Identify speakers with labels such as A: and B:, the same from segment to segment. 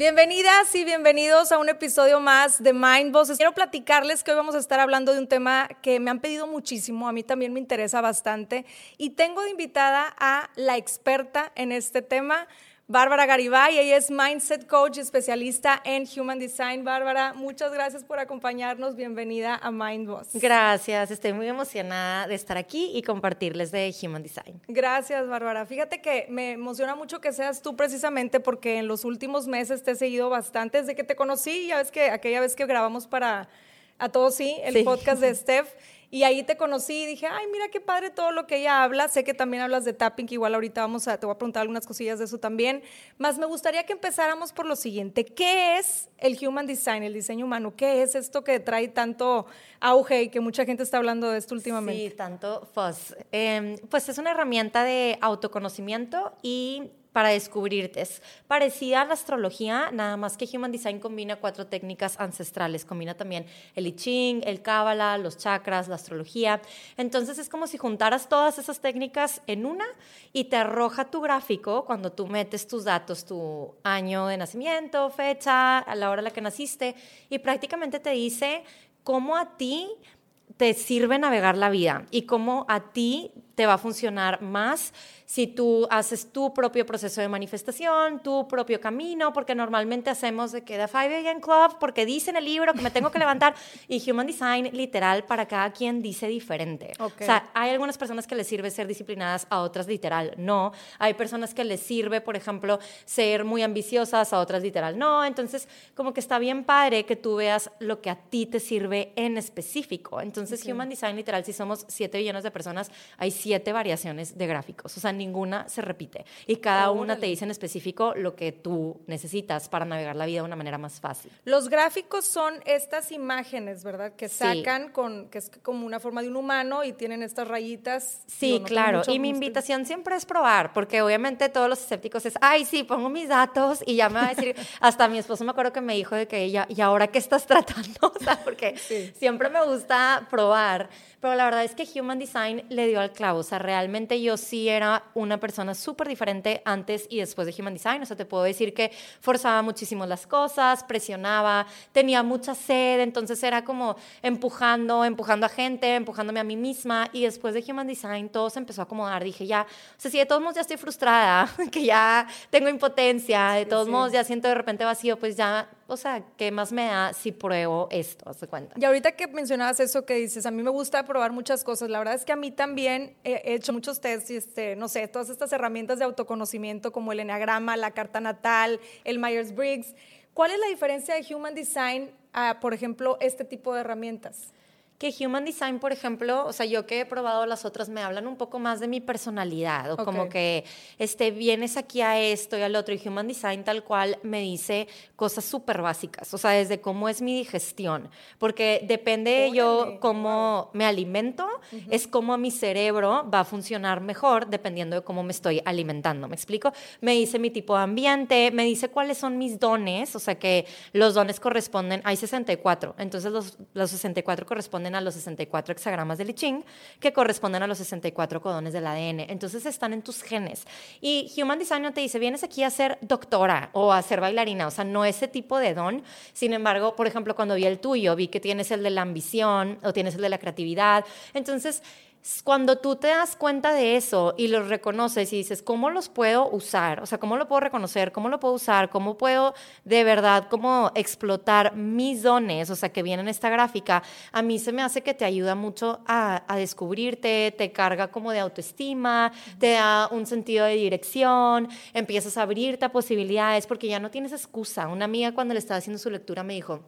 A: Bienvenidas y bienvenidos a un episodio más de Mind Boss. Quiero platicarles que hoy vamos a estar hablando de un tema que me han pedido muchísimo, a mí también me interesa bastante y tengo de invitada a la experta en este tema, Bárbara Garibay. Ella es Mindset Coach, especialista en Human Design. Bárbara, muchas gracias por acompañarnos. Bienvenida a MindBoss.
B: Gracias, estoy muy emocionada de estar aquí y compartirles de Human Design.
A: Gracias, Bárbara. Fíjate que me emociona mucho que seas tú precisamente porque en los últimos meses te he seguido bastante desde que te conocí. Ya ves que aquella vez que grabamos para A Todos Sí, el podcast de Steph. Y ahí te conocí y dije, ay, mira qué padre todo lo que ella habla. Sé que también hablas de tapping, que igual ahorita vamos a, te voy a preguntar algunas cosillas de eso también. Más me gustaría que empezáramos por lo siguiente. ¿Qué es el Human Design, el diseño humano? ¿Qué es esto que trae tanto auge y que mucha gente está hablando de esto últimamente?
B: Sí, tanto fuzz. Em, pues es una herramienta de autoconocimiento y para descubrirte. Es parecida a la astrología, nada más que Human Design combina cuatro técnicas ancestrales. Combina también el I Ching, el Kabbalah, los chakras, la astrología. Entonces es como si juntaras todas esas técnicas en una y te arroja tu gráfico cuando tú metes tus datos, tu año de nacimiento, fecha, a la hora en la que naciste, y prácticamente te dice cómo a ti te sirve navegar la vida y cómo a ti te va a funcionar más si tú haces tu propio proceso de manifestación, tu propio camino, porque normalmente hacemos de que The 5 AM Club, porque dice en el libro que me tengo que levantar, y Human Design, literal, para cada quien dice diferente. O sea, hay algunas personas que les sirve ser disciplinadas, a otras literal no. Hay personas que les sirve, por ejemplo, ser muy ambiciosas, a otras literal no. Entonces, como que está bien padre que tú veas lo que a ti te sirve en específico. Entonces, Human Design, literal, si somos 7 billones de personas, hay 7 variaciones de gráficos. O sea, ninguna se repite y cada una te dice en específico lo que tú necesitas para navegar la vida de una manera más fácil.
A: Los gráficos son estas imágenes, ¿verdad? Que sacan con, que es como una forma de un humano y tienen estas rayitas.
B: Sí, claro. Y mi invitación siempre es probar, porque obviamente todos los escépticos es, ay, sí, pongo mis datos y ya me va a decir, hasta mi esposo me acuerdo que me dijo de que ¿y ahora qué estás tratando? O sea, porque siempre me gusta probar pero la verdad es que Human Design le dio al clavo. O sea, realmente yo sí era una persona súper diferente antes y después de Human Design. O sea, te puedo decir que forzaba muchísimo las cosas, presionaba, tenía mucha sed, entonces era como empujando, empujando a gente, empujándome a mí misma. Y después de Human Design todo se empezó a acomodar. Dije, ya, o sea, si de todos modos ya estoy frustrada, que ya tengo impotencia, de todos modos ya siento de repente vacío, pues ya o sea, ¿qué más me da si pruebo esto? Haz cuenta.
A: Y ahorita que mencionabas eso que dices, a mí me gusta probar muchas cosas. La verdad es que a mí también he hecho muchos tests y, este, no sé, todas estas herramientas de autoconocimiento como el enneagrama, la carta natal, el Myers-Briggs. ¿Cuál es la diferencia de Human Design a, por ejemplo, este tipo de herramientas?
B: Que Human Design, por ejemplo, o sea, yo que he probado las otras, me hablan un poco más de mi personalidad, o como que este, vienes aquí a esto y al otro, y Human Design tal cual me dice cosas súper básicas, o sea, desde cómo es mi digestión, porque depende yo cómo me alimento, es cómo mi cerebro va a funcionar mejor dependiendo de cómo me estoy alimentando, ¿me explico? Me dice mi tipo de ambiente, me dice cuáles son mis dones, o sea, que los dones corresponden, hay 64, entonces los, los 64 corresponden a los 64 hexagramas del I Ching, que corresponden a los 64 codones del ADN. Entonces están en tus genes. Y Human Design no te dice, vienes aquí a ser doctora o a ser bailarina, o sea, no ese tipo de don. Sin embargo, por ejemplo, cuando vi el tuyo, vi que tienes el de la ambición o tienes el de la creatividad. Entonces, cuando tú te das cuenta de eso y los reconoces y dices, ¿cómo los puedo usar? O sea, ¿cómo lo puedo reconocer? ¿Cómo lo puedo usar? ¿Cómo puedo de verdad como explotar mis dones? O sea, que vienen en esta gráfica, a mí se me hace que te ayuda mucho a, a descubrirte, te carga como de autoestima, te da un sentido de dirección, empiezas a abrirte a posibilidades porque ya no tienes excusa. Una amiga cuando le estaba haciendo su lectura me dijo,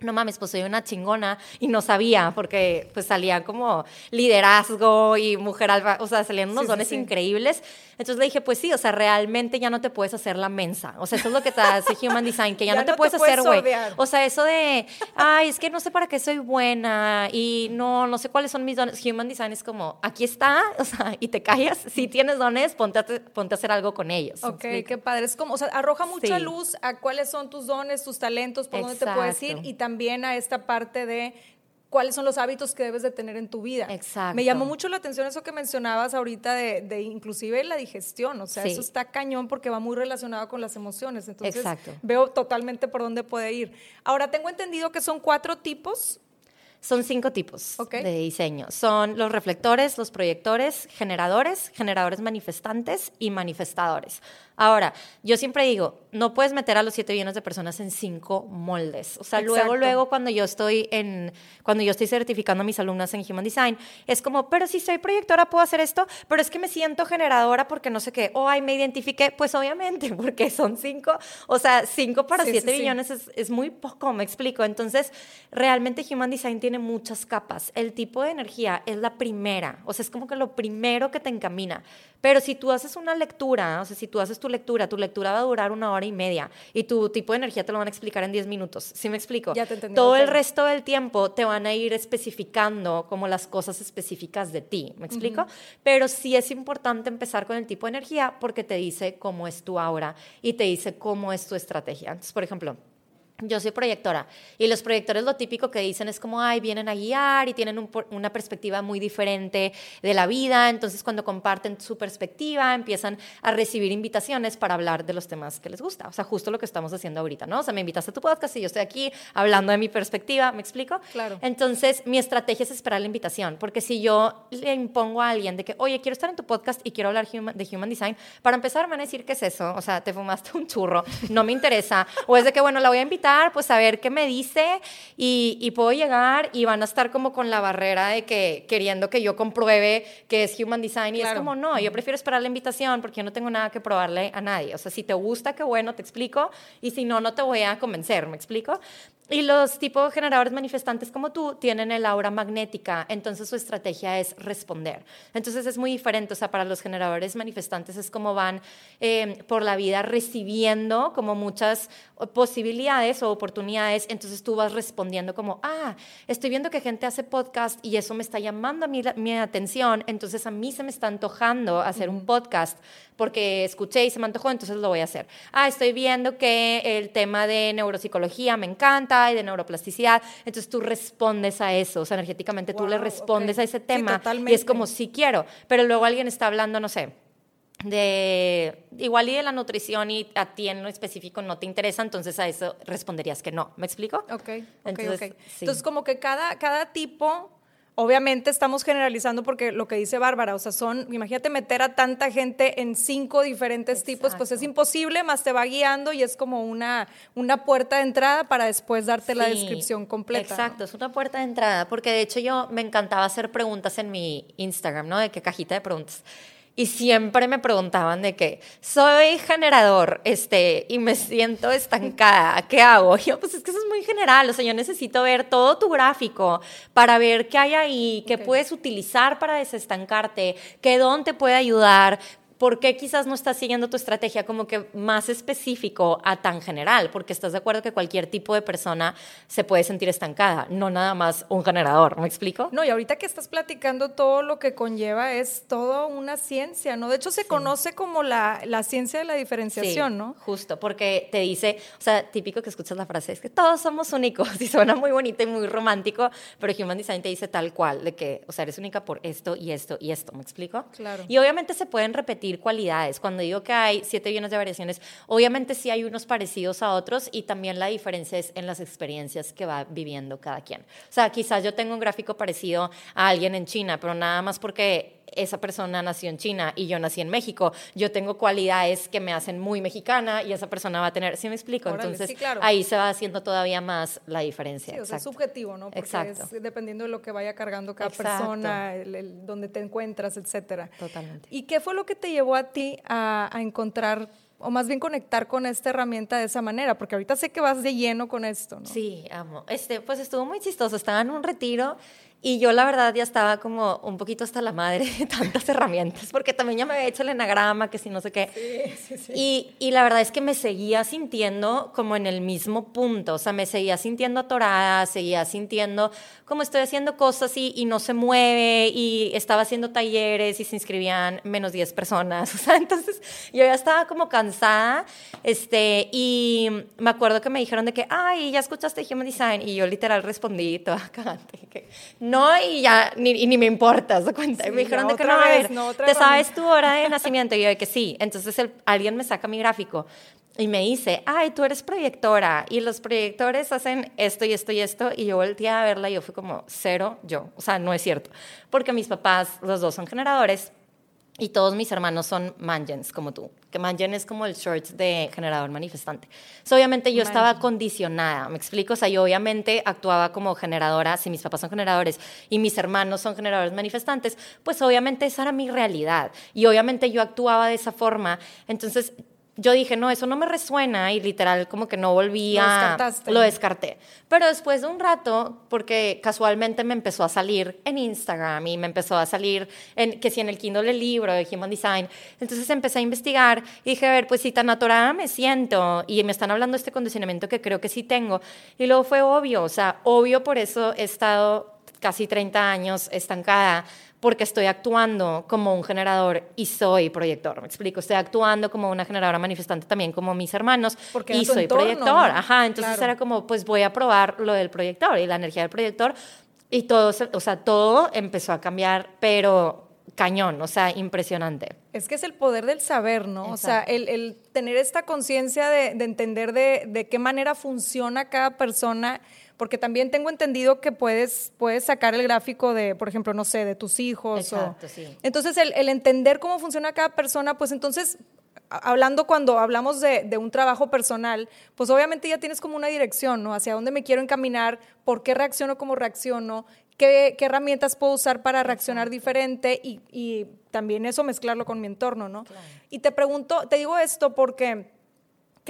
B: no mames, pues soy una chingona y no sabía porque pues salía como liderazgo y mujer alba, o sea, salían unos dones increíbles. Entonces le dije, pues sí, o sea, realmente ya no te puedes hacer la mensa. O sea, eso es lo que te hace Human Design, que ya, no te puedes hacer, güey. O sea, eso de, ay, es que no sé para qué soy buena y no, no sé cuáles son mis dones. Human Design es como, aquí está, o sea, y te callas. Si tienes dones, ponte a, ponte a hacer algo con ellos.
A: Ok, qué padre. Es como, o sea, arroja mucha luz a cuáles son tus dones, tus talentos, por dónde te puedes ir y también a esta parte de cuáles son los hábitos que debes de tener en tu vida.
B: Exacto.
A: Me llamó mucho la atención eso que mencionabas ahorita de, de inclusive la digestión, o sea, eso está cañón porque va muy relacionado con las emociones, entonces
B: Exacto.
A: veo totalmente por dónde puede ir. Ahora, tengo entendido que son cuatro tipos
B: son cinco tipos de diseño. Son los reflectores, los proyectores, generadores, generadores manifestantes y manifestadores. Ahora, yo siempre digo, no puedes meter a los siete billones de personas en cinco moldes. O sea, luego, luego cuando yo estoy en, cuando yo estoy certificando a mis alumnas en Human Design, es como, pero si soy proyectora puedo hacer esto, pero es que me siento generadora porque no sé qué, o ay, me identifiqué, pues obviamente, porque son cinco, o sea, cinco para siete billones Es, es muy poco, me explico. Entonces, realmente Human Design tiene muchas capas. El tipo de energía es la primera, o sea, es como que lo primero que te encamina. Pero si tú haces una lectura, o sea, si tú haces tu lectura, tu lectura va a durar una hora y media y tu tipo de energía te lo van a explicar en 10 minutos. ¿Sí me explico?
A: Ya te entendí.
B: Todo el resto del tiempo te van a ir especificando como las cosas específicas de ti. ¿Me explico? Pero sí es importante empezar con el tipo de energía porque te dice cómo es tu aura y te dice cómo es tu estrategia. Entonces, por ejemplo, yo soy proyectora y los proyectores lo típico que dicen es como, ay, vienen a guiar y tienen una perspectiva muy diferente de la vida, entonces cuando comparten su perspectiva empiezan a recibir invitaciones para hablar de los temas que les gusta, o sea, justo lo que estamos haciendo ahorita, ¿no? O sea, me invitaste a tu podcast y yo estoy aquí hablando de mi perspectiva, ¿me explico?
A: Claro.
B: Entonces, mi estrategia es esperar la invitación, porque si yo le impongo a alguien de que, oye, quiero estar en tu podcast y quiero hablar de Human Design, para empezar me van a decir, ¿qué es eso? O sea, te fumaste un churro, no me interesa, o es de que, bueno, la voy a invitar pues a ver qué me dice y, puedo llegar y van a estar como con la barrera de que queriendo que yo compruebe que es Human Design y es como, no, yo prefiero esperar la invitación porque yo no tengo nada que probarle a nadie. O sea, si te gusta, qué bueno, te explico y si no, no te voy a convencer, ¿me explico? Y los tipos generadores manifestantes como tú tienen el aura magnética, entonces su estrategia es responder. Entonces es muy diferente, o sea, para los generadores manifestantes es como van eh, por la vida recibiendo como muchas posibilidades o oportunidades, entonces tú vas respondiendo como, ah, estoy viendo que gente hace podcast y eso me está llamando a mí mi atención, entonces a mí se me está antojando hacer un podcast porque escuché y se me antojó, entonces lo voy a hacer. Ah, estoy viendo que el tema de neuropsicología me encanta y de neuroplasticidad, entonces tú respondes a eso, o sea, energéticamente tú le respondes a ese tema y es como, sí quiero, pero luego alguien está hablando, no sé, de igual y de la nutrición y a ti en lo específico no te interesa, entonces a eso responderías que no. ¿Me explico?
A: Ok, entonces, entonces como que cada, cada tipo Obviamente estamos generalizando porque lo que dice Bárbara, o sea, son, imagínate meter a tanta gente en cinco diferentes tipos, pues es imposible, más te va guiando y es como una, una puerta de entrada para después darte la descripción completa.
B: Exacto, es una puerta de entrada, porque de hecho yo me encantaba hacer preguntas en mi Instagram, ¿no? De qué cajita de preguntas y siempre me preguntaban de que soy generador este, y me siento estancada, ¿qué hago? Y yo, pues es que eso es muy general, o sea, yo necesito ver todo tu gráfico para ver qué hay ahí, qué puedes utilizar para desestancarte, qué don te puede ayudar, ¿por qué quizás no estás siguiendo tu estrategia como que más específico a tan general? Porque estás de acuerdo que cualquier tipo de persona se puede sentir estancada, no nada más un generador, ¿me explico?
A: No, y ahorita que estás platicando todo lo que conlleva es toda una ciencia, ¿no? De hecho se conoce como la, la, ciencia de la diferenciación, ¿no?
B: Justo, porque te dice, o sea, típico que escuchas la frase, es que todos somos únicos y suena muy bonito y muy romántico, pero Human Design te dice tal cual, de que, o sea, eres única por esto y esto y esto, ¿me explico?
A: Claro.
B: Y obviamente se pueden repetir cualidades. Cuando digo que hay siete billones de variaciones, obviamente sí hay unos parecidos a otros y también la diferencia es en las experiencias que va viviendo cada quien. O sea, quizás yo tengo un gráfico parecido a alguien en China, pero nada más porque esa persona nació en China y yo nací en México. Yo tengo cualidades que me hacen muy mexicana y esa persona va a tener, ¿sí me explico? Entonces ahí se va haciendo todavía más la diferencia.
A: Sí, o sea, es subjetivo, ¿no? Porque Exacto. es dependiendo de lo que vaya cargando cada persona, el, donde te encuentras, etcétera.
B: Totalmente.
A: ¿Y qué fue lo que te llevó a ti a, a encontrar o más bien conectar con esta herramienta de esa manera? Porque ahorita sé que vas de lleno con esto, ¿no?
B: Sí, amo. Este, pues estuvo muy chistoso. Estaba en un retiro y yo la verdad ya estaba como un poquito hasta la madre de tantas herramientas, porque también ya me había hecho el enagrama, que si no sé qué. Sí, sí, sí. Y, y, la verdad es que me seguía sintiendo como en el mismo punto, o sea, me seguía sintiendo atorada, seguía sintiendo como estoy haciendo cosas y, y no se mueve, y estaba haciendo talleres y se inscribían menos 10 personas, o sea, entonces yo ya estaba como cansada, este, y me acuerdo que me dijeron de que, ay, ya escuchaste Human Design, y yo literal respondí toda cagante, que no, y ya, ni, ni me importa, ¿se cuenta? y me dijeron de que no, a ver, ¿te sabes tu hora de nacimiento? Y yo de que sí. Entonces alguien me saca mi gráfico y me dice, ay, tú eres proyectora y los proyectores hacen esto y esto y esto. Y yo volteé a verla y yo fui como, cero yo. O sea, no es cierto. Porque mis papás, los dos son generadores y todos mis hermanos son mangens, como tú. Que mangen es como el short de generador manifestante. obviamente yo estaba condicionada, ¿me explico? O sea, yo obviamente actuaba como generadora, si mis papás son generadores y mis hermanos son generadores manifestantes, pues obviamente esa era mi realidad. Y obviamente yo actuaba de esa forma. Entonces yo dije, no, eso no me resuena y literal como que no volví a... Lo descarté. Pero después de un rato, porque casualmente me empezó a salir en Instagram y me empezó a salir, en, que si en el Kindle el libro de Human Design, entonces empecé a investigar y dije, a ver, pues si tan atorada me siento y me están hablando de este condicionamiento que creo que sí tengo. Y luego fue obvio, o sea, obvio por eso he estado casi 30 años estancada porque estoy actuando como un generador y soy proyector. Me explico, estoy actuando como una generadora manifestante también como mis hermanos porque y soy proyector. Ajá, entonces era como, pues voy a probar lo del proyector y la energía del proyector y todo, o sea, todo empezó a cambiar, pero cañón, o sea, impresionante.
A: Es que es el poder del saber, ¿no? O sea, el, tener esta conciencia de, de, entender de, de qué manera funciona cada persona porque también tengo entendido que puedes, puedes sacar el gráfico de, por ejemplo, no sé, de tus hijos. Exacto, sí. Entonces, el, entender cómo funciona cada persona, pues entonces, hablando cuando hablamos de, un trabajo personal, pues obviamente ya tienes como una dirección, ¿no? Hacia dónde me quiero encaminar, por qué reacciono como reacciono, qué, herramientas puedo usar para reaccionar diferente y, también eso mezclarlo con mi entorno, ¿no? Y te pregunto, te digo esto porque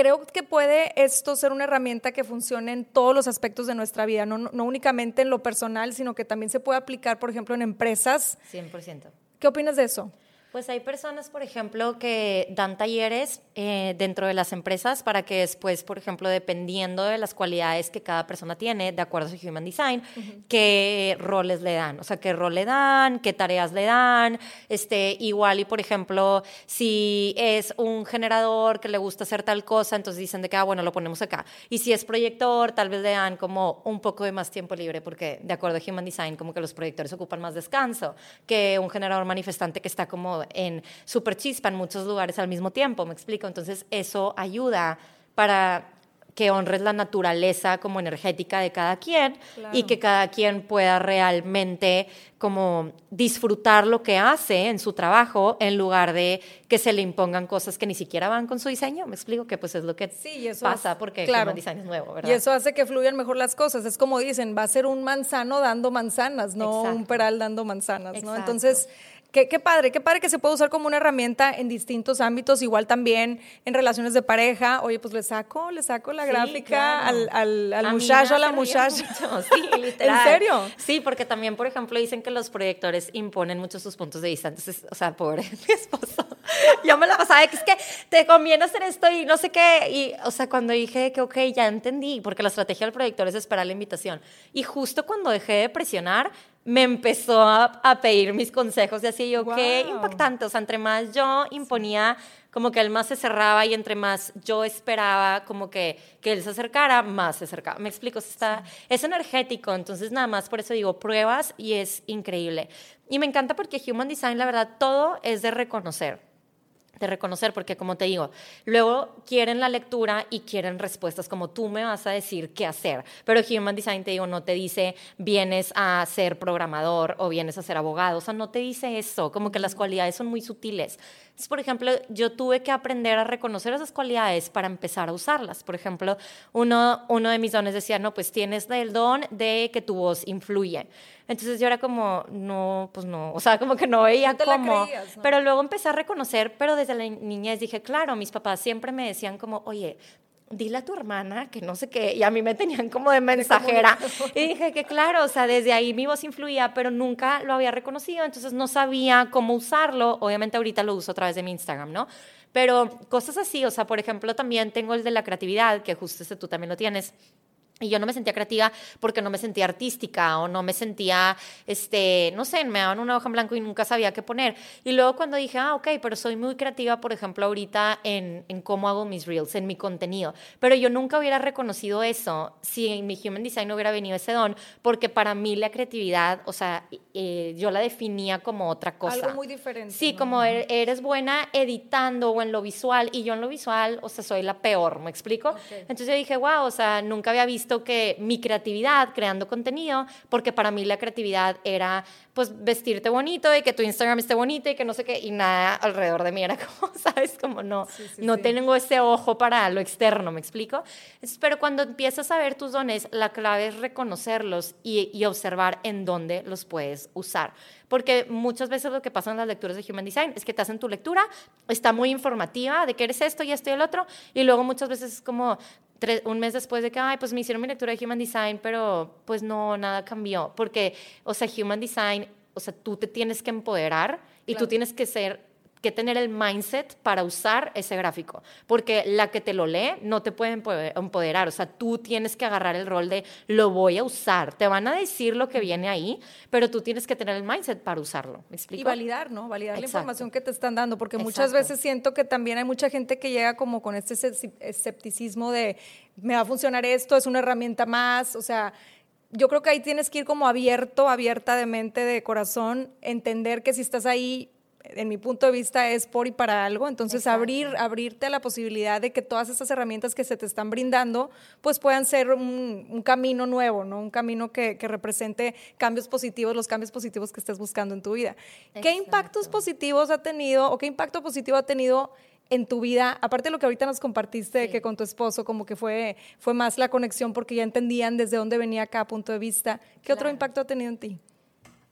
A: creo que puede esto ser una herramienta que funcione en todos los aspectos de nuestra vida, no, no únicamente en lo personal, sino que también se puede aplicar, por ejemplo, en empresas.
B: 100%.
A: ¿Qué opinas de eso?
B: Pues hay personas, por ejemplo, que dan talleres eh, dentro de las empresas para que después, por ejemplo, dependiendo de las cualidades que cada persona tiene, de acuerdo a su Human Design, qué roles le dan, o sea, qué rol le dan, qué tareas le dan, este, igual y, por ejemplo, si es un generador que le gusta hacer tal cosa, entonces dicen de que, ah, bueno, lo ponemos acá. Y si es proyector, tal vez le dan como un poco de más tiempo libre, porque de acuerdo a Human Design, como que los proyectores ocupan más descanso que un generador manifestante que está como en super chispa en muchos lugares al mismo tiempo, me explico. Entonces eso ayuda para que honres la naturaleza como energética de cada quien y que cada quien pueda realmente como disfrutar lo que hace en su trabajo en lugar de que se le impongan cosas que ni siquiera van con su diseño. Me explico que pues es lo que sí, eso pasa porque el diseño es nuevo, ¿verdad?
A: Y eso hace que fluyan mejor las cosas. Es como dicen, va a ser un manzano dando manzanas, no un peral dando manzanas, ¿no? Entonces Qué, padre, qué padre que se puede usar como una herramienta en distintos ámbitos, igual también en relaciones de pareja. Oye, pues le saco, le saco la gráfica al, al, muchacho, a la muchacha.
B: Sí, literal. ¿En serio? Sí, porque también, por ejemplo, dicen que los proyectores imponen muchos sus puntos de vista. Entonces, o sea, pobre mi esposo. Yo me la pasaba que es que te conviene hacer esto y no sé qué. Y, o sea, cuando dije que, ok, ya entendí, porque la estrategia del proyector es esperar la invitación. Y justo cuando dejé de presionar, me empezó a, pedir mis consejos y así yo, qué impactante, o sea, entre más yo imponía, como que él más se cerraba y entre más yo esperaba como que, que él se acercara, más se acercaba. Me explico, está, es energético, entonces nada más por eso digo pruebas y es increíble. Y me encanta porque Human Design, la verdad, todo es de reconocer. De reconocer, porque como te digo, luego quieren la lectura y quieren respuestas como tú me vas a decir qué hacer, pero Human Design te digo, no te dice vienes a ser programador o vienes a ser abogado, o sea, no te dice eso, como que las cualidades son muy sutiles. Entonces, por ejemplo, yo tuve que aprender a reconocer esas cualidades para empezar a usarlas. Por ejemplo, uno, uno de mis dones decía, no, pues tienes el don de que tu voz influye. Entonces yo era como, no, pues no, o sea, como que no veía cómo. Pero luego empecé a reconocer, pero desde la niñez dije, claro, mis papás siempre me decían como, oye, dile a tu hermana que no sé qué, y a mí me tenían como de mensajera. y dije que claro, o sea, desde ahí mi voz influía, pero nunca lo había reconocido, entonces no sabía cómo usarlo. Obviamente ahorita lo uso a través de mi Instagram, ¿no? Pero cosas así, o sea, por ejemplo, también tengo el de la creatividad, que justo este tú también lo tienes. Y yo no me sentía creativa porque no me sentía artística o no me sentía, este, no sé, me daban una hoja en blanco y nunca sabía qué poner. Y luego cuando dije, ah, ok, pero soy muy creativa, por ejemplo, ahorita en, en cómo hago mis reels, en mi contenido. Pero yo nunca hubiera reconocido eso si en mi Human Design no hubiera venido ese don, porque para mí la creatividad, o sea, eh, yo la definía como otra cosa.
A: Algo muy diferente.
B: Sí, como er, eres buena editando o en lo visual, y yo en lo visual, o sea, soy la peor, ¿me explico? Entonces yo dije, wow, o sea, nunca había visto que mi creatividad creando contenido, porque para mí la creatividad era pues vestirte bonito y que tu Instagram esté bonito y que no sé qué, y nada alrededor de mí era como, ¿sabes? Como no, no tengo ese ojo para lo externo, ¿me explico? pero cuando empiezas a ver tus dones, la clave es reconocerlos y, y observar en dónde los puedes usar porque muchas veces lo que pasa en las lecturas de Human Design es que te hacen tu lectura, está muy informativa de qué eres esto y esto y el otro, y luego muchas veces es como un mes después de que, ay, pues me hicieron mi lectura de Human Design, pero pues no, nada cambió, porque, o sea, Human Design, o sea, tú te tienes que empoderar y tú tienes que ser que tener el mindset para usar ese gráfico, porque la que te lo lee no te puede empoderar, o sea, tú tienes que agarrar el rol de lo voy a usar, te van a decir lo que viene ahí, pero tú tienes que tener el mindset para usarlo, ¿me explico?
A: Y validar, ¿no? Validar la información que te están dando, porque muchas veces siento que también hay mucha gente que llega como con este escepticismo de, me va a funcionar esto, es una herramienta más, o sea, yo creo que ahí tienes que ir como abierto, abierta de mente, de corazón, entender que si estás ahí en mi punto de vista es por y para algo, entonces abrir, abrirte a la posibilidad de que todas esas herramientas que se te están brindando, pues puedan ser un, camino nuevo, ¿no? Un camino que, represente cambios positivos, los cambios positivos que estés buscando en tu vida. ¿Qué impactos positivos ha tenido o qué impacto positivo ha tenido en tu vida, aparte de lo que ahorita nos compartiste, que con tu esposo como que fue, fue más la conexión porque ya entendían desde dónde venía cada punto de vista, ¿qué otro impacto ha tenido en ti?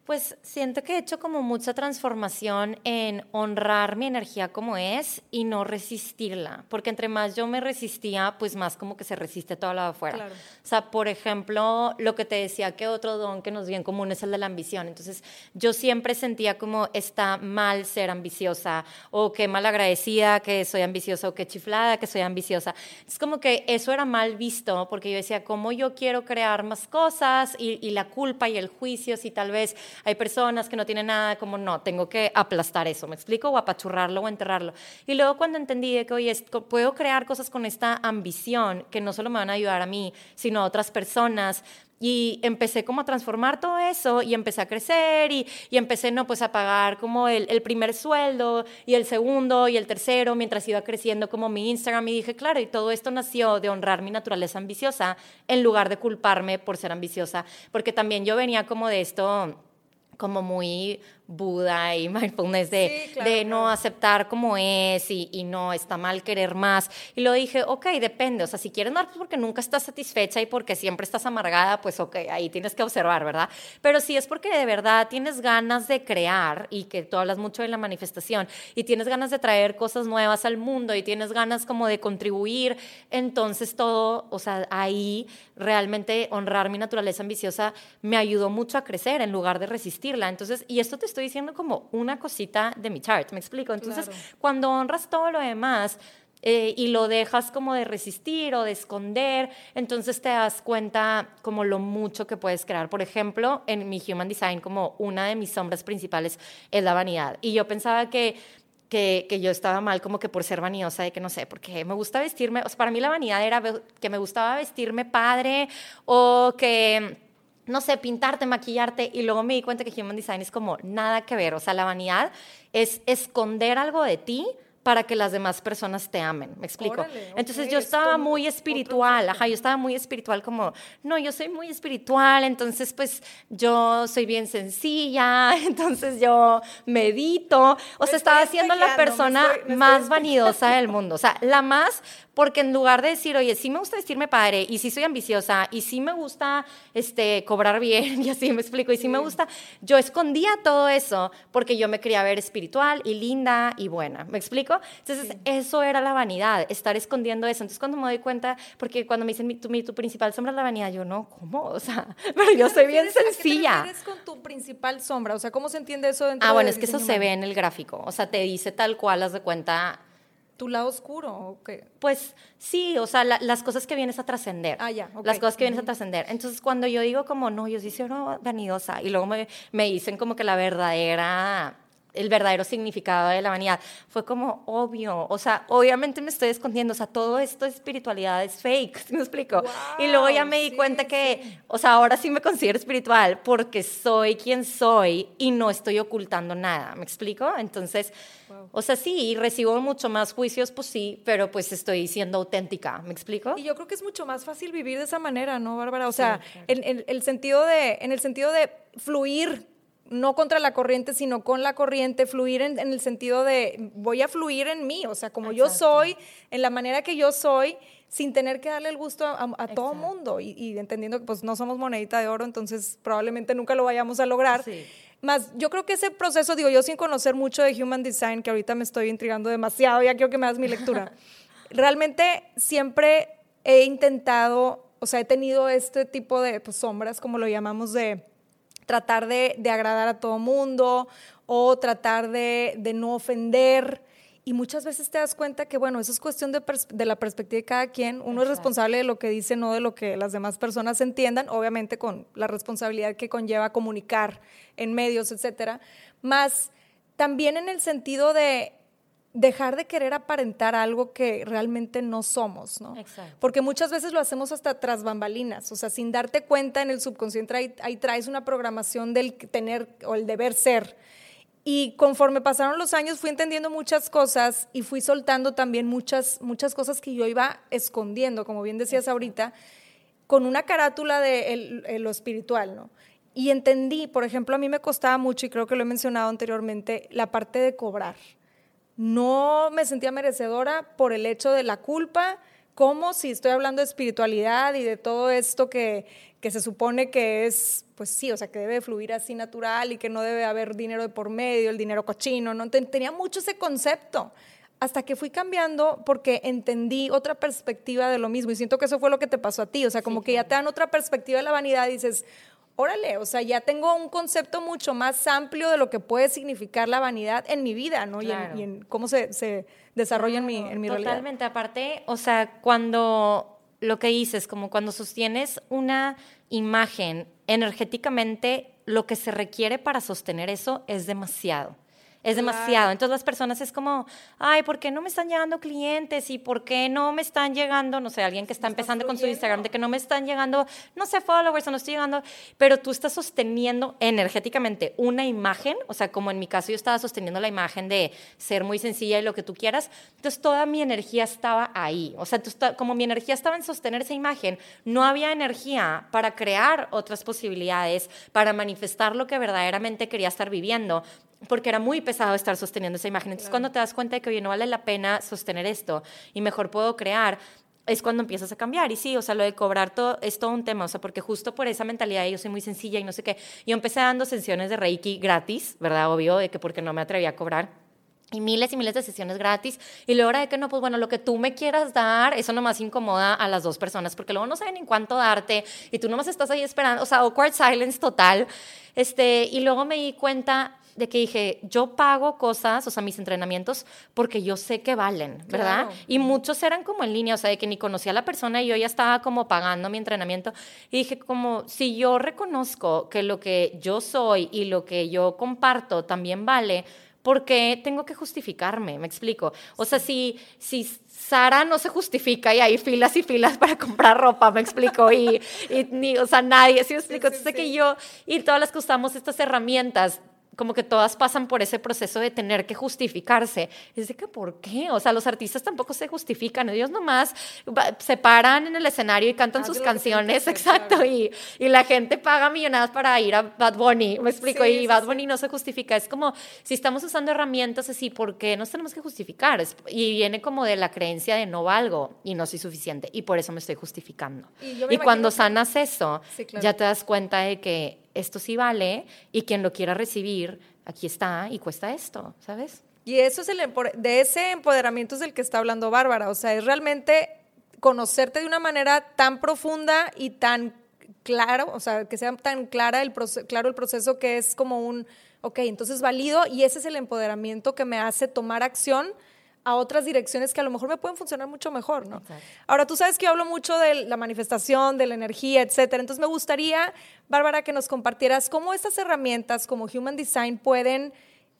B: Pues siento que he hecho como mucha transformación en honrar mi energía como es y no resistirla, porque entre más yo me resistía, pues más como que se resiste todo lo de afuera. O sea, por ejemplo, lo que te decía que otro don que nos viene en común es el de la ambición. Entonces, yo siempre sentía como está mal ser ambiciosa o que mal agradecida que soy ambiciosa o que chiflada que soy ambiciosa. Es como que eso era mal visto porque yo decía, ¿cómo yo quiero crear más cosas? Y, y la culpa y el juicio, si tal vez hay personas que no tienen nada, como no, tengo que aplastar eso, ¿me explico? O apachurrarlo o enterrarlo. Y luego cuando entendí que, oye, puedo crear cosas con esta ambición que no solo me van a ayudar a mí, sino a otras personas, y empecé como a transformar todo eso y empecé a crecer y, empecé no pues a pagar como el, el, primer sueldo y el segundo y el tercero mientras iba creciendo como mi Instagram y dije claro y todo esto nació de honrar mi naturaleza ambiciosa en lugar de culparme por ser ambiciosa porque también yo venía como de esto como muy Buda y mindfulness de, de no aceptar como es y, y, no está mal querer más. Y lo dije, ok, depende, o sea, si quieres más pues porque nunca estás satisfecha y porque siempre estás amargada, pues ok, ahí tienes que observar, ¿verdad? Pero si es porque de verdad tienes ganas de crear y que tú hablas mucho de la manifestación y tienes ganas de traer cosas nuevas al mundo y tienes ganas como de contribuir, entonces todo, o sea, ahí realmente honrar mi naturaleza ambiciosa me ayudó mucho a crecer en lugar de resistirla. Entonces, y esto te estoy diciendo como una cosita de mi chart, ¿me explico? Entonces, cuando honras todo lo demás, eh, y lo dejas como de resistir o de esconder, entonces te das cuenta como lo mucho que puedes crear. Por ejemplo, en mi Human Design, como una de mis sombras principales es la vanidad. Y yo pensaba que, que, que yo estaba mal como que por ser vanidosa, de que no sé, porque me gusta vestirme, o sea, para mí la vanidad era que me gustaba vestirme padre o que no sé, pintarte, maquillarte, y luego me di cuenta que Human Design es como nada que ver, o sea, la vanidad es esconder algo de ti para que las demás personas te amen. ¿Me explico? entonces yo estaba muy espiritual, ajá, yo estaba muy espiritual como, no, yo soy muy espiritual, entonces pues yo soy bien sencilla, entonces yo medito, o sea, estaba siendo la persona más vanidosa del mundo, o sea, la más porque en lugar de decir, oye, sí me gusta vestirme padre, y sí soy ambiciosa, y sí me gusta este, cobrar bien, y así me explico, y sí, me gusta, yo escondía todo eso porque yo me quería ver espiritual y linda y buena, ¿me explico? Entonces, eso era la vanidad, estar escondiendo eso. Entonces, cuando me doy cuenta, porque cuando me dicen, tu, tu principal sombra es la vanidad, yo, no, ¿cómo? O sea, pero yo soy bien sencilla.
A: ¿Qué con tu principal sombra? O sea, ¿cómo se entiende eso dentro
B: Ah, bueno, es que eso se ve en el gráfico, o sea, te dice tal cual, haz de cuenta
A: tu lado oscuro o qué?
B: Pues sí, o sea, las cosas que vienes a trascender.
A: Ah, ya,
B: Las cosas que vienes a trascender. Entonces, cuando yo digo como, no, yo sí soy una vanidosa, y luego me, me dicen como que la verdadera el verdadero significado de la vanidad. Fue como obvio, o sea, obviamente me estoy escondiendo, o sea, todo esto de espiritualidad es fake, ¿me explico? y luego ya me di cuenta que, o sea, ahora sí me considero espiritual porque soy quien soy y no estoy ocultando nada, ¿me explico? Entonces, o sea, sí, recibo mucho más juicios, pues sí, pero pues estoy siendo auténtica, ¿me explico?
A: Y yo creo que es mucho más fácil vivir de esa manera, ¿no, Bárbara? O sea, en, el sentido de, en el sentido de fluir no contra la corriente, sino con la corriente, fluir en, el sentido de voy a fluir en mí, o sea, como yo soy, en la manera que yo soy, sin tener que darle el gusto a, todo mundo. Y, entendiendo que pues no somos monedita de oro, entonces probablemente nunca lo vayamos a lograr. Más, yo creo que ese proceso, digo, yo sin conocer mucho de Human Design, que ahorita me estoy intrigando demasiado, ya quiero que me das mi lectura, realmente siempre he intentado, o sea, he tenido este tipo de pues, sombras, como lo llamamos, de tratar de, agradar a todo mundo o tratar de, no ofender. Y muchas veces te das cuenta que, bueno, eso es cuestión de, la perspectiva de cada quien. Uno es responsable de lo que dice, no de lo que las demás personas entiendan, obviamente con la responsabilidad que conlleva comunicar en medios, etcétera. Más también en el sentido de dejar de querer aparentar algo que realmente no somos, ¿no? Exacto. Porque muchas veces lo hacemos hasta tras bambalinas, o sea, sin darte cuenta en el subconsciente ahí, traes una programación del tener o el deber ser. Y conforme pasaron los años fui entendiendo muchas cosas y fui soltando también muchas, muchas cosas que yo iba escondiendo, como bien decías ahorita, con una carátula de lo espiritual, ¿no? Y entendí, por ejemplo, a mí me costaba mucho, y creo que lo he mencionado anteriormente, la parte de cobrar no me sentía merecedora por el hecho de la culpa, como si estoy hablando de espiritualidad y de todo esto que, que se supone que es, pues sí, o sea, que debe fluir así natural y que no debe haber dinero de por medio, el dinero cochino, no tenía mucho ese concepto. Hasta que fui cambiando porque entendí otra perspectiva de lo mismo y siento que eso fue lo que te pasó a ti, o sea, como que ya te dan otra perspectiva de la vanidad y dices, órale, o sea, ya tengo un concepto mucho más amplio de lo que puede significar la vanidad en mi vida, ¿no? Y, en, cómo se, desarrolla en mi, en mi realidad.
B: Totalmente, aparte, o sea, cuando lo que dices, como cuando sostienes una imagen energéticamente, lo que se requiere para sostener eso es demasiado. Es demasiado. Entonces las personas es como, ay, ¿por qué no me están llegando clientes? ¿Y por qué no me están llegando, no sé, alguien que está empezando con su Instagram, de que no me están llegando, no sé, followers o no estoy llegando, pero tú estás sosteniendo energéticamente una imagen, o sea, como en mi caso yo estaba sosteniendo la imagen de ser muy sencilla y lo que tú quieras, entonces toda mi energía estaba ahí. O sea, como mi energía estaba en sostener esa imagen, no había energía para crear otras posibilidades, para manifestar lo que verdaderamente quería estar viviendo porque era muy pesado estar sosteniendo esa imagen. Entonces, cuando te das cuenta de que, oye, no vale la pena sostener esto y mejor puedo crear, es cuando empiezas a cambiar. Y sí, o sea, lo de cobrar todo, es todo un tema, o sea, porque justo por esa mentalidad yo soy muy sencilla y no sé qué. Yo empecé dando sesiones de Reiki gratis, ¿verdad? Obvio, de que porque no me atrevía a cobrar. Y miles y miles de sesiones gratis. Y luego de que no, pues bueno, lo que tú me quieras dar, eso nomás incomoda a las dos personas, porque luego no saben en cuánto darte y tú nomás estás ahí esperando, o sea, awkward silence total. Este, y luego me di cuenta de que dije, yo pago cosas, o sea, mis entrenamientos, porque yo sé que valen, ¿verdad? Y muchos eran como en línea, o sea, de que ni conocía a la persona y yo ya estaba como pagando mi entrenamiento. Y dije, como, si yo reconozco que lo que yo soy y lo que yo comparto también vale, ¿por qué tengo que justificarme? Me explico. O sea, si, si Sara no se justifica y hay filas y filas para comprar ropa, me explico, y, y ni, o sea, nadie, ¿sí me explico? Entonces, que yo y todas las que usamos estas herramientas como que todas pasan por ese proceso de tener que justificarse. Es de que, ¿por qué? O sea, los artistas tampoco se justifican, ellos nomás se paran en el escenario y cantan sus canciones, exacto, y, y, la gente paga millonadas para ir a Bad Bunny, me explico, y Bad Bunny no se justifica. Es como, si estamos usando herramientas así, ¿por qué nos tenemos que justificar? y viene como de la creencia de no valgo y no soy suficiente, y por eso me estoy justificando. Y, cuando sanas eso, ya te das cuenta de que esto sí vale y quien lo quiera recibir, aquí está y cuesta esto, ¿sabes?
A: Y eso es el de ese empoderamiento es del que está hablando Bárbara, o sea, es realmente conocerte de una manera tan profunda y tan claro, o sea, que sea tan clara el claro el proceso que es como un, ok, entonces valido y ese es el empoderamiento que me hace tomar acción a otras direcciones que a lo mejor me pueden funcionar mucho mejor, ¿no? Ahora, tú sabes que yo hablo mucho de la manifestación, de la energía, etcétera. Entonces, me gustaría, Bárbara, que nos compartieras cómo estas herramientas como Human Design pueden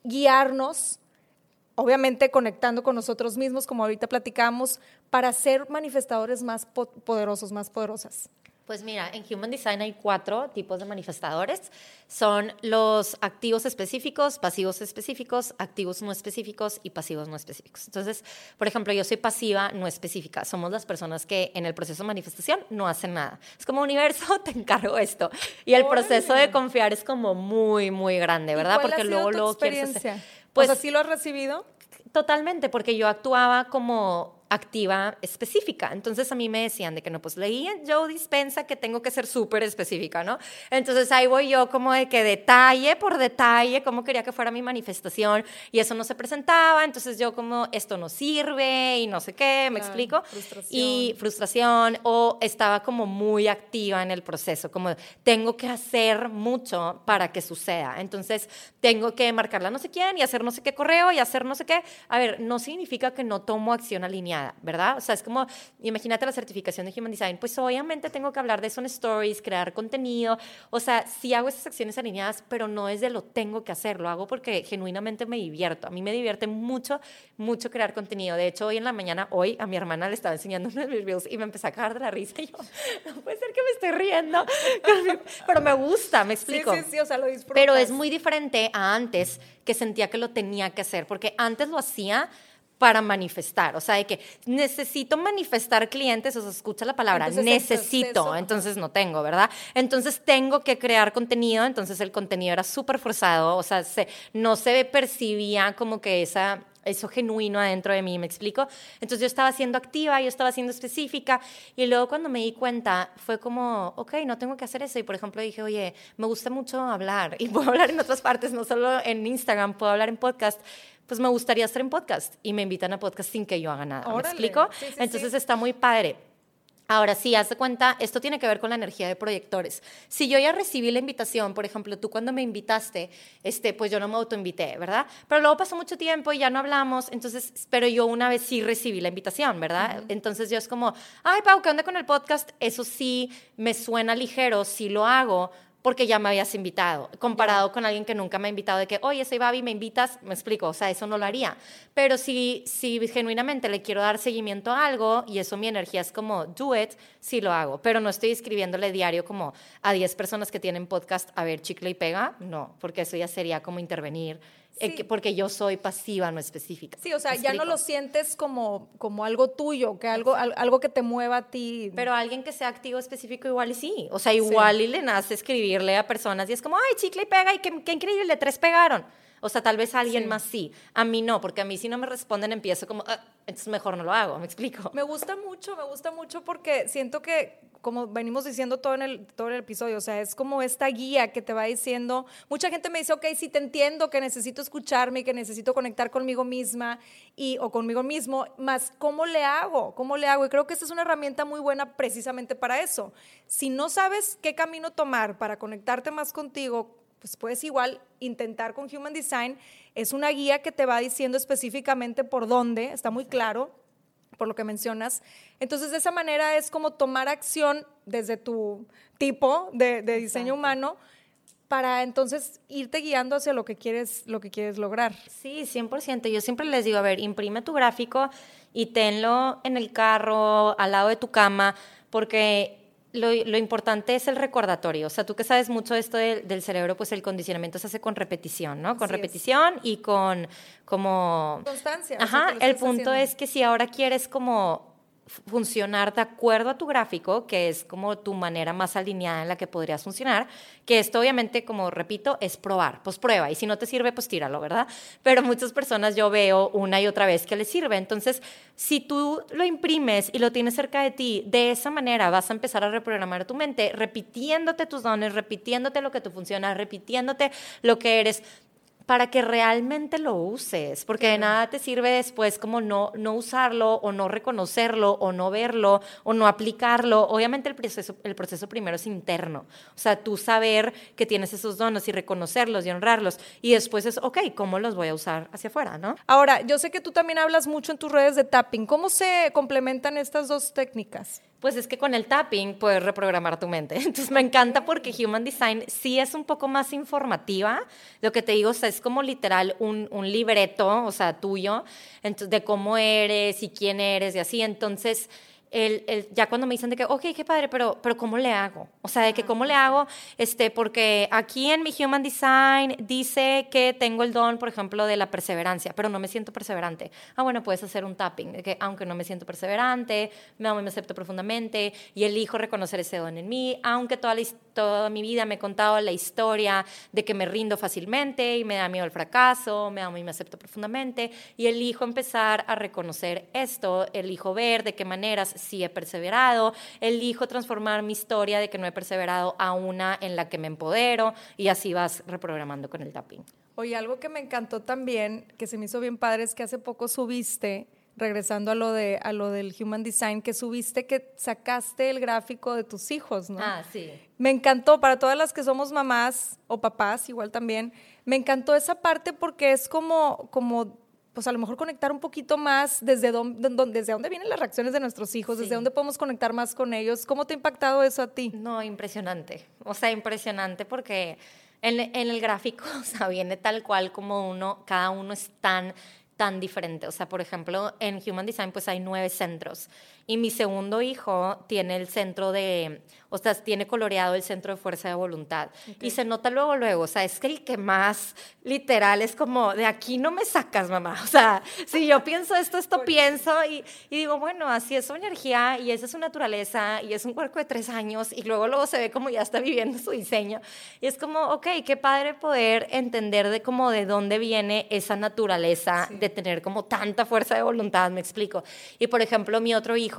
A: guiarnos, obviamente conectando con nosotros mismos, como ahorita platicamos, para ser manifestadores más poderosos, más poderosas.
B: Pues mira, en Human Design hay cuatro tipos de manifestadores. Son los activos específicos, pasivos específicos, activos no específicos y pasivos no específicos. Entonces, por ejemplo, yo soy pasiva no específica. Somos las personas que en el proceso de manifestación no hacen nada. Es como universo, te encargo esto. Y el proceso de confiar es como muy, muy grande, ¿verdad?
A: Porque luego, luego quieres... Pues, ¿así lo has recibido?
B: Totalmente, porque yo actuaba como activa específica. Entonces a mí me decían de que no, pues leí en Joe Dispensa que tengo que ser súper específica, ¿no? Entonces ahí voy yo como de que detalle por detalle, cómo quería que fuera mi manifestación y eso no se presentaba, entonces yo como esto no sirve y no sé qué, me explico. Y frustración o estaba como muy activa en el proceso, como tengo que hacer mucho para que suceda. Entonces tengo que marcarla no sé quién y hacer no sé qué correo y hacer no sé qué. A ver, no significa que no tomo acción alineada ¿verdad? O sea, es como, imagínate la certificación de Human Design, pues obviamente tengo que hablar de eso en stories, crear contenido, o sea, sí hago esas acciones alineadas, pero no es de lo tengo que hacer, lo hago porque genuinamente me divierto. A mí me divierte mucho, mucho crear contenido. De hecho, hoy en la mañana, hoy a mi hermana le estaba enseñando uno de mis reels y me empecé a cagar de la risa y yo, no puede ser que me esté riendo, pero me gusta, me explico.
A: Sí, sí, sí, o sea, lo disfruto.
B: Pero es muy diferente a antes que sentía que lo tenía que hacer, porque antes lo hacía para manifestar, o sea, de que necesito manifestar clientes, o sea, escucha la palabra, necesito, entonces no tengo, ¿verdad? Entonces tengo que crear contenido, entonces el contenido era súper forzado, o sea, se, no se percibía como que esa eso genuino adentro de mí, ¿me explico? Entonces yo estaba siendo activa, yo estaba siendo específica y luego cuando me di cuenta fue como, ok, no tengo que hacer eso y por ejemplo dije, oye, me gusta mucho hablar y puedo hablar en otras partes, no solo en Instagram, puedo hablar en podcast, pues me gustaría estar en podcast y me invitan a podcast sin que yo haga nada. ¿Me explico? Entonces está muy padre. Ahora sí, haz de cuenta, esto tiene que ver con la energía de proyectores. Si yo ya recibí la invitación, por ejemplo, tú cuando me invitaste, este, pues yo no me autoinvité, ¿verdad? Pero luego pasó mucho tiempo y ya no hablamos, entonces, pero yo una vez sí recibí la invitación, ¿verdad? Entonces yo es como, ay, Pau, ¿qué onda con el podcast? Eso sí me suena ligero, sí lo hago, porque ya me habías invitado, comparado con alguien que nunca me ha invitado de que, oye, soy Babi, me invitas, me explico, o sea, eso no lo haría. Pero si, si genuinamente le quiero dar seguimiento a algo y eso mi energía es como, do it, sí lo hago, pero no estoy escribiéndole diario como a 10 personas que tienen podcast, a ver, chicle y pega, no, porque eso ya sería como intervenir eh, porque yo soy pasiva, no específica.
A: Sí, o sea, ya no lo sientes como, como algo tuyo, que algo, algo que te mueva a ti.
B: Pero alguien que sea activo específico igual y sí. O sea, igual y le nace escribirle a personas y es como, ay, chicle y pega, y qué, qué increíble, tres pegaron. O sea, tal vez a alguien más sí. A mí no, porque a mí si no me responden empiezo como, ah, entonces mejor no lo hago, me explico.
A: Me gusta mucho, me gusta mucho porque siento que, como venimos diciendo todo en el, todo el episodio, o sea, es como esta guía que te va diciendo, mucha gente me dice, ok, sí te entiendo que necesito escucharme, que necesito conectar conmigo misma y, o conmigo mismo, más cómo le hago, cómo le hago. Y creo que esta es una herramienta muy buena precisamente para eso. Si no sabes qué camino tomar para conectarte más contigo, pues puedes igual intentar con Human Design. Es una guía que te va diciendo específicamente por dónde, está muy claro por lo que mencionas. Entonces, de esa manera es como tomar acción desde tu tipo de, diseño humano para entonces irte guiando hacia lo que quieres, lo que quieres lograr.
B: Sí, 100%. Yo siempre les digo, a ver, imprime tu gráfico y tenlo en el carro, al lado de tu cama, porque lo, importante es el recordatorio. O sea, tú que sabes mucho de esto del, cerebro, pues el condicionamiento se hace con repetición, ¿no? Con repetición y con como...
A: Constancia.
B: Ajá, el punto es que si ahora quieres como funcionar de acuerdo a tu gráfico, que es como tu manera más alineada en la que podrías funcionar, que esto obviamente, como repito, es probar, pues prueba, y si no te sirve, pues tíralo, ¿verdad? Pero muchas personas yo veo una y otra vez que les sirve, entonces si tú lo imprimes y lo tienes cerca de ti, de esa manera vas a empezar a reprogramar tu mente, repitiéndote tus dones, repitiéndote lo que te funciona, repitiéndote lo que eres para que realmente lo uses, porque de nada te sirve después como no, no usarlo o no reconocerlo o no verlo o no aplicarlo. Obviamente el proceso, el proceso primero es interno, o sea, tú saber que tienes esos dones y reconocerlos y honrarlos y después es, ok, ¿cómo los voy a usar hacia afuera, no?
A: Ahora, yo sé que tú también hablas mucho en tus redes de tapping. ¿Cómo se complementan estas dos técnicas?
B: Pues es que con el tapping puedes reprogramar tu mente. Entonces me encanta porque Human Design sí es un poco más informativa. Lo que te digo, o sea, es como literal un, un libreto, o sea, tuyo, entonces, de cómo eres y quién eres y así. Entonces, el, ya cuando me dicen de que, ok, qué padre, pero, pero ¿cómo le hago? O sea, de que cómo le hago, este, porque aquí en mi Human Design dice que tengo el don, por ejemplo, de la perseverancia, pero no me siento perseverante. Ah, bueno, puedes hacer un tapping, de que aunque no me siento perseverante, me amo y me acepto profundamente y elijo reconocer ese don en mí, aunque toda, la, toda mi vida me he contado la historia de que me rindo fácilmente y me da miedo el fracaso, me amo y me acepto profundamente y elijo empezar a reconocer esto, elijo ver de qué maneras sí he perseverado, elijo transformar mi historia de que no he perseverado a una en la que me empodero y así vas reprogramando con el tapping.
A: Oye, algo que me encantó también, que se me hizo bien padre, es que hace poco subiste, regresando a lo, de, a lo del Human Design, que subiste que sacaste el gráfico de tus hijos, ¿no?
B: Ah, sí.
A: Me encantó, para todas las que somos mamás o papás, igual también, me encantó esa parte porque es como, como pues a lo mejor conectar un poquito más desde dónde, desde dónde vienen las reacciones de nuestros hijos, desde dónde podemos conectar más con ellos. ¿Cómo te ha impactado eso a ti?
B: No, impresionante. O sea, impresionante porque en, en el gráfico, o sea, viene tal cual como uno, cada uno es tan tan diferente. O sea, por ejemplo, en Human Design pues hay nueve centros y mi segundo hijo tiene el centro de, o sea, tiene coloreado el centro de fuerza de voluntad. Y se nota luego, luego, o sea, es que el que más literal es como, de aquí no me sacas, mamá. O sea, si yo pienso esto, esto pienso y, y, digo, bueno, así es su energía y esa es su naturaleza y es un cuerpo de tres años y luego luego se ve como ya está viviendo su diseño. Y es como, ok, qué padre poder entender de cómo de dónde viene esa naturaleza de tener como tanta fuerza de voluntad, me explico. Y por ejemplo, mi otro hijo,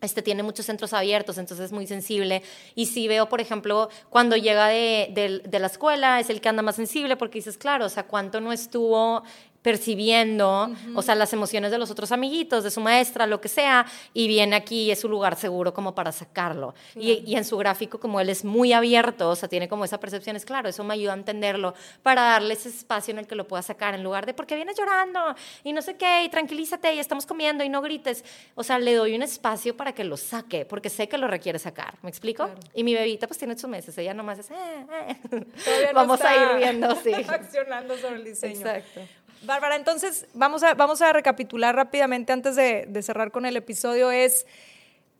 B: este tiene muchos centros abiertos, entonces es muy sensible. Y si veo, por ejemplo, cuando llega de, de, la escuela, es el que anda más sensible porque dices, claro, o sea, cuánto no estuvo percibiendo, o sea, las emociones de los otros amiguitos, de su maestra, lo que sea, y viene aquí y es su lugar seguro como para sacarlo. Y, en su gráfico, como él es muy abierto, o sea, tiene como esa percepción, es claro, eso me ayuda a entenderlo, para darle ese espacio en el que lo pueda sacar, en lugar de, porque vienes llorando? Y no sé qué, y tranquilízate, y estamos comiendo, y no grites. O sea, le doy un espacio para que lo saque, porque sé que lo requiere sacar, ¿me explico? Y mi bebita pues tiene ocho meses, ella nomás es, eh, eh". vamos a ir viendo, sí.
A: Accionando sobre el diseño.
B: Exacto.
A: Bárbara, entonces vamos a, vamos a recapitular rápidamente antes de, cerrar con el episodio. Es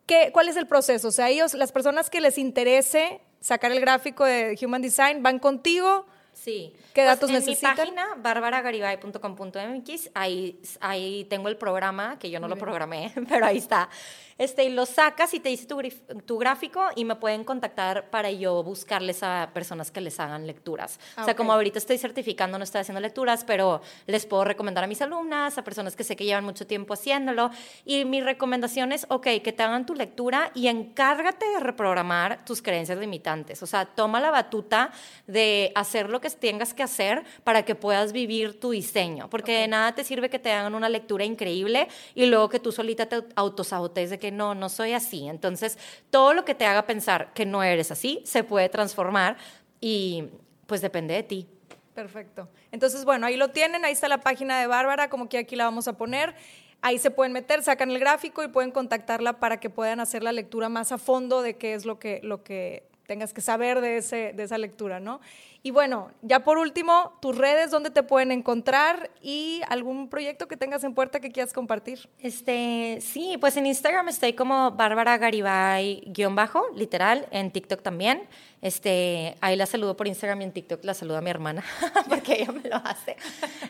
A: ¿qué, ¿Cuál es el proceso? O sea, ellos, las personas que les interese sacar el gráfico de Human Design, van contigo.
B: Sí.
A: ¿Qué pues datos necesitan?
B: En mi página, barbaragaribay.com.mx, ahí, ahí tengo el programa, que yo no lo programé, pero ahí está. Este, y lo sacas y te dice tu, tu, gráfico y me pueden contactar para yo buscarles a personas que les hagan lecturas. o sea, como ahorita estoy certificando, no estoy haciendo lecturas, pero les puedo recomendar a mis alumnas, a personas que sé que llevan mucho tiempo haciéndolo. Y mi recomendación es, ok, que te hagan tu lectura y encárgate de reprogramar tus creencias limitantes. O sea, toma la batuta de hacer lo que tengas que hacer para que puedas vivir tu diseño. Porque de nada te sirve que te hagan una lectura increíble y luego que tú solita te autosabotes de que no, no soy así. Entonces, todo lo que te haga pensar que no eres así se puede transformar y pues depende de ti.
A: Perfecto. Entonces, bueno, ahí lo tienen, ahí está la página de Bárbara, como que aquí la vamos a poner. Ahí se pueden meter, sacan el gráfico y pueden contactarla para que puedan hacer la lectura más a fondo de qué es lo que, lo que tengas que saber de, ese, de esa lectura, ¿no? Y bueno, ya por último, tus redes, ¿dónde te pueden encontrar? Y algún proyecto que tengas en puerta que quieras compartir.
B: Este, sí, pues en Instagram estoy como Bárbara Garibay guion bajo, literal, en TikTok también. Este, ahí la saludo por Instagram y en TikTok la saludo a mi hermana, porque ella me lo hace.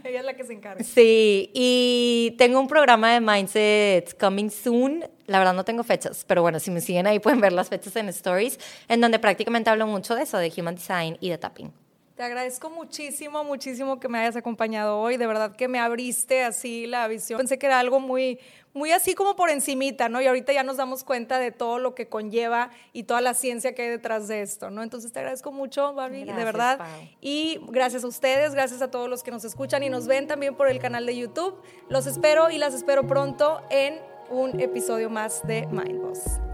A: ella es la que se encarga.
B: Sí, y tengo un programa de Mindset Coming Soon. La verdad no tengo fechas, pero bueno, si me siguen ahí pueden ver las fechas en Stories, en donde prácticamente hablo mucho de eso, de Human Design y de Tapping.
A: Te agradezco muchísimo, muchísimo que me hayas acompañado hoy. De verdad que me abriste así la visión. Pensé que era algo muy, muy así como por encimita, ¿no? Y ahorita ya nos damos cuenta de todo lo que conlleva y toda la ciencia que hay detrás de esto, ¿no? Entonces te agradezco mucho, Barbie, de verdad. Y gracias a ustedes, gracias a todos los que nos escuchan y nos ven también por el canal de YouTube. Los espero y las espero pronto en un episodio más de Mind Boss.